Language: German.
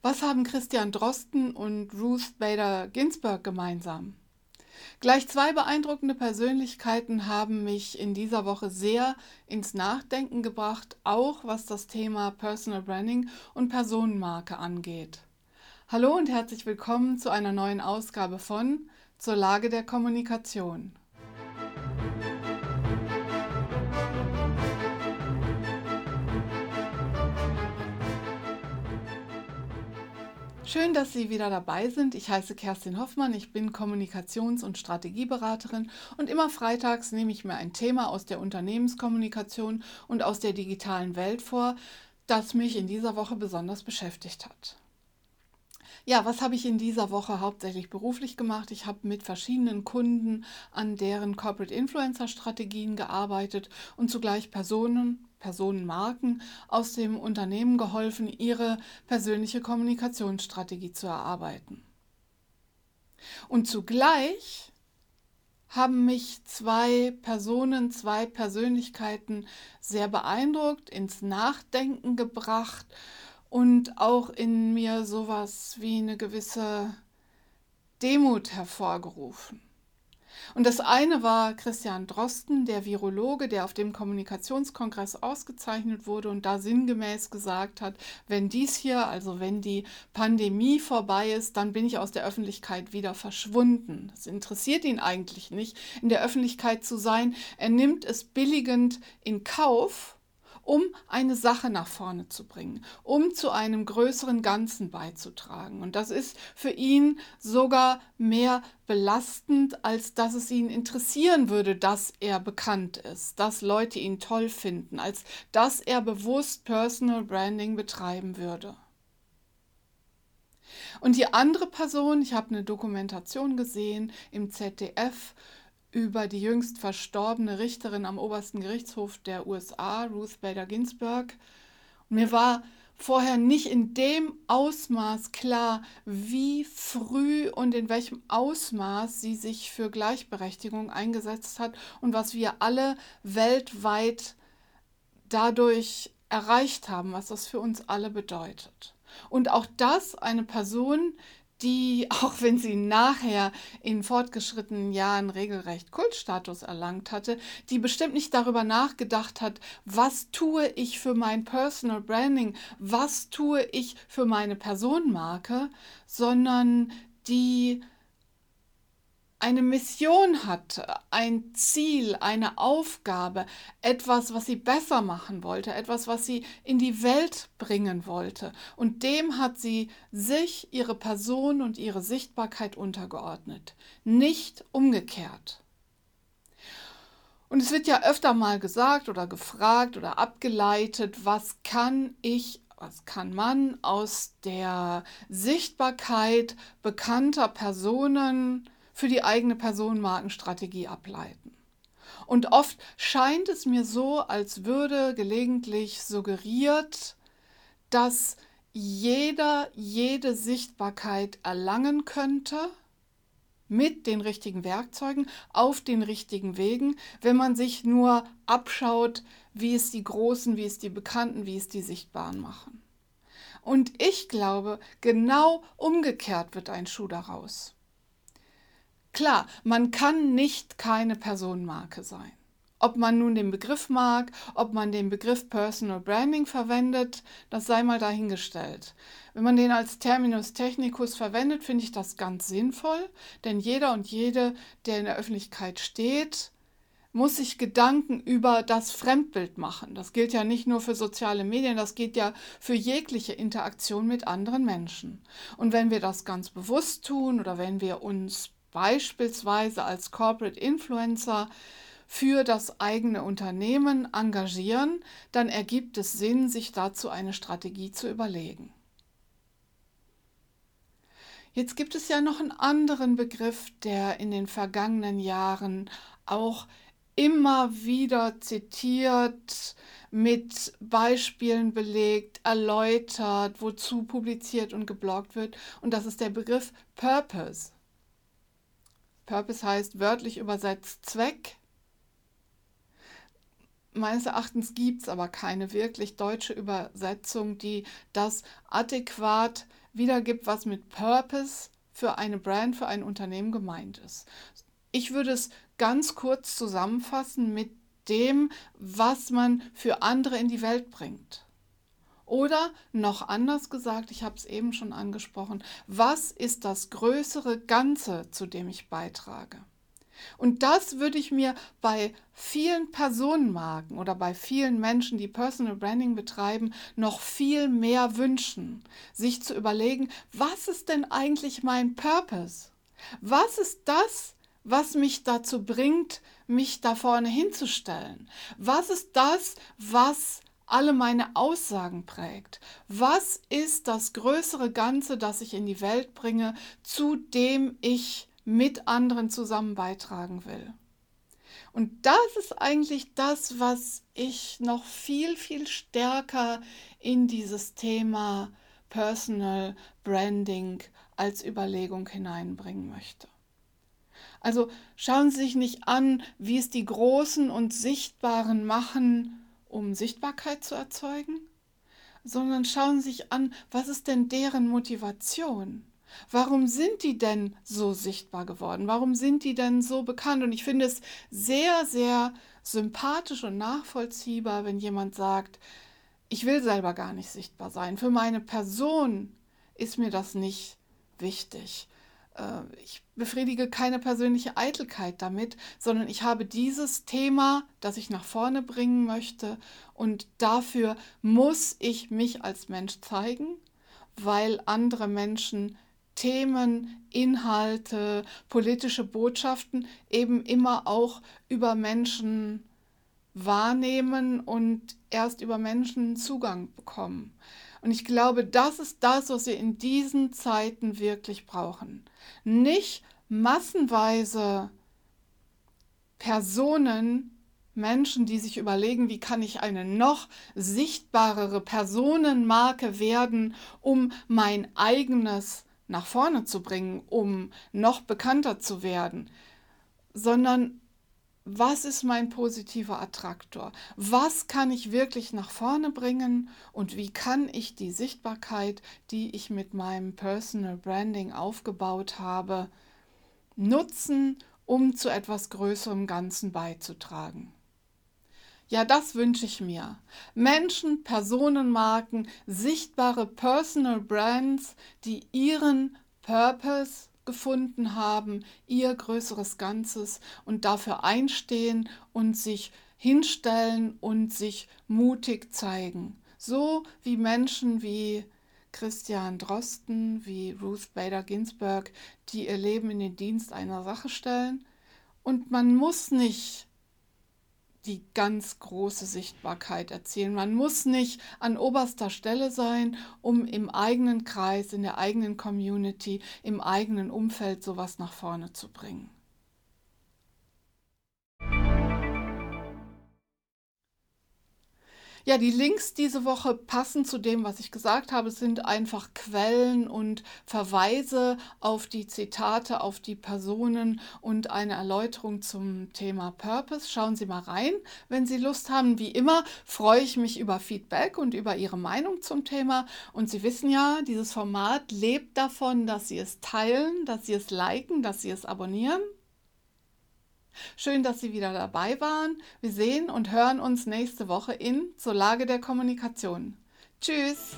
Was haben Christian Drosten und Ruth Bader Ginsburg gemeinsam? Gleich zwei beeindruckende Persönlichkeiten haben mich in dieser Woche sehr ins Nachdenken gebracht, auch was das Thema Personal Branding und Personenmarke angeht. Hallo und herzlich willkommen zu einer neuen Ausgabe von Zur Lage der Kommunikation. Schön, dass Sie wieder dabei sind. Ich heiße Kerstin Hoffmann, ich bin Kommunikations- und Strategieberaterin und immer freitags nehme ich mir ein Thema aus der Unternehmenskommunikation und aus der digitalen Welt vor, das mich in dieser Woche besonders beschäftigt hat. Ja, was habe ich in dieser Woche hauptsächlich beruflich gemacht? Ich habe mit verschiedenen Kunden an deren Corporate Influencer Strategien gearbeitet und zugleich Personen Personenmarken aus dem Unternehmen geholfen, ihre persönliche Kommunikationsstrategie zu erarbeiten. Und zugleich haben mich zwei Personen, zwei Persönlichkeiten sehr beeindruckt, ins Nachdenken gebracht und auch in mir sowas wie eine gewisse Demut hervorgerufen. Und das eine war Christian Drosten, der Virologe, der auf dem Kommunikationskongress ausgezeichnet wurde und da sinngemäß gesagt hat, wenn dies hier, also wenn die Pandemie vorbei ist, dann bin ich aus der Öffentlichkeit wieder verschwunden. Das interessiert ihn eigentlich nicht, in der Öffentlichkeit zu sein. Er nimmt es billigend in Kauf, um eine Sache nach vorne zu bringen, um zu einem größeren Ganzen beizutragen. Und das ist für ihn sogar mehr belastend, als dass es ihn interessieren würde, dass er bekannt ist, dass Leute ihn toll finden, als dass er bewusst Personal Branding betreiben würde. Und die andere Person, ich habe eine Dokumentation gesehen im ZDF über die jüngst verstorbene Richterin am obersten Gerichtshof der USA, Ruth Bader Ginsburg. Und mir war vorher nicht in dem Ausmaß klar, wie früh und in welchem Ausmaß sie sich für Gleichberechtigung eingesetzt hat und was wir alle weltweit dadurch erreicht haben, was das für uns alle bedeutet. Und auch das eine Person, die, auch wenn sie nachher in fortgeschrittenen Jahren regelrecht Kultstatus erlangt hatte, die bestimmt nicht darüber nachgedacht hat, was tue ich für mein Personal Branding, was tue ich für meine Personenmarke, sondern die eine Mission hat, ein Ziel, eine Aufgabe, etwas, was sie besser machen wollte, etwas, was sie in die Welt bringen wollte. Und dem hat sie sich, ihre Person und ihre Sichtbarkeit untergeordnet, nicht umgekehrt. Und es wird ja öfter mal gesagt oder gefragt oder abgeleitet, was kann ich was kann man aus der Sichtbarkeit bekannter Personen für die eigene Personenmarkenstrategie ableiten. Und oft scheint es mir so, als würde gelegentlich suggeriert, dass jeder jede Sichtbarkeit erlangen könnte mit den richtigen Werkzeugen, auf den richtigen Wegen, wenn man sich nur abschaut, wie es die Großen, wie es die Bekannten, wie es die Sichtbaren machen. Und ich glaube, genau umgekehrt wird ein Schuh daraus. Klar, man kann nicht keine Personenmarke sein. Ob man nun den Begriff mag, ob man den Begriff Personal Branding verwendet, das sei mal dahingestellt. Wenn man den als Terminus technicus verwendet, finde ich das ganz sinnvoll, denn jeder und jede, der in der Öffentlichkeit steht, muss sich Gedanken über das Fremdbild machen. Das gilt ja nicht nur für soziale Medien, das geht ja für jegliche Interaktion mit anderen Menschen. Und wenn wir das ganz bewusst tun oder wenn wir uns beispielsweise als Corporate Influencer für das eigene Unternehmen engagieren, dann ergibt es Sinn, sich dazu eine Strategie zu überlegen. Jetzt gibt es ja noch einen anderen Begriff, der in den vergangenen Jahren auch immer wieder zitiert, mit Beispielen belegt, erläutert, wozu publiziert und gebloggt wird. Und das ist der Begriff Purpose. Purpose heißt wörtlich übersetzt Zweck. Meines Erachtens gibt es aber keine wirklich deutsche Übersetzung, die das adäquat wiedergibt, was mit Purpose für eine Brand, für ein Unternehmen gemeint ist. Ich würde es ganz kurz zusammenfassen mit dem, was man für andere in die Welt bringt. Oder noch anders gesagt, ich habe es eben schon angesprochen, was ist das größere Ganze, zu dem ich beitrage? Und das würde ich mir bei vielen Personenmarken oder bei vielen Menschen, die Personal Branding betreiben, noch viel mehr wünschen, sich zu überlegen, was ist denn eigentlich mein Purpose? Was ist das, was mich dazu bringt, mich da vorne hinzustellen? Was ist das, was alle meine Aussagen prägt? Was ist das größere Ganze, das ich in die Welt bringe, zu dem ich mit anderen zusammen beitragen will? Und das ist eigentlich das, was ich noch viel, viel stärker in dieses Thema Personal Branding als Überlegung hineinbringen möchte. Also schauen Sie sich nicht an, wie es die Großen und Sichtbaren machen, um Sichtbarkeit zu erzeugen, sondern schauen sich an, was ist denn deren Motivation? Warum sind die denn so sichtbar geworden? Warum sind die denn so bekannt? Und ich finde es sehr, sehr sympathisch und nachvollziehbar, wenn jemand sagt, ich will selber gar nicht sichtbar sein. Für meine Person ist mir das nicht wichtig. Äh, ich befriedige keine persönliche Eitelkeit damit, sondern ich habe dieses Thema, das ich nach vorne bringen möchte und dafür muss ich mich als Mensch zeigen, weil andere Menschen Themen, Inhalte, politische Botschaften eben immer auch über Menschen wahrnehmen und erst über Menschen Zugang bekommen. Und ich glaube, das ist das, was wir in diesen Zeiten wirklich brauchen. Nicht massenweise Personen, Menschen, die sich überlegen, wie kann ich eine noch sichtbarere Personenmarke werden, um mein eigenes nach vorne zu bringen, um noch bekannter zu werden, sondern was ist mein positiver Attraktor? Was kann ich wirklich nach vorne bringen und wie kann ich die Sichtbarkeit, die ich mit meinem Personal Branding aufgebaut habe, nutzen, um zu etwas größerem Ganzen beizutragen? Ja, das wünsche ich mir. Menschen, Personenmarken, sichtbare Personal Brands, die ihren Purpose gefunden haben, ihr größeres Ganzes und dafür einstehen und sich hinstellen und sich mutig zeigen. So wie Menschen wie Christian Drosten, wie Ruth Bader Ginsburg, die ihr Leben in den Dienst einer Sache stellen. Und man muss nicht die ganz große Sichtbarkeit erzielen. Man muss nicht an oberster Stelle sein, um im eigenen Kreis, in der eigenen Community, im eigenen Umfeld sowas nach vorne zu bringen. Ja, die Links diese Woche passen zu dem, was ich gesagt habe, sind einfach Quellen und Verweise auf die Zitate, auf die Personen und eine Erläuterung zum Thema Purpose. Schauen Sie mal rein, wenn Sie Lust haben. Wie immer freue ich mich über Feedback und über Ihre Meinung zum Thema. Und Sie wissen ja, dieses Format lebt davon, dass Sie es teilen, dass Sie es liken, dass Sie es abonnieren. Schön, dass Sie wieder dabei waren. Wir sehen und hören uns nächste Woche in Zur Lage der Kommunikation. Tschüss!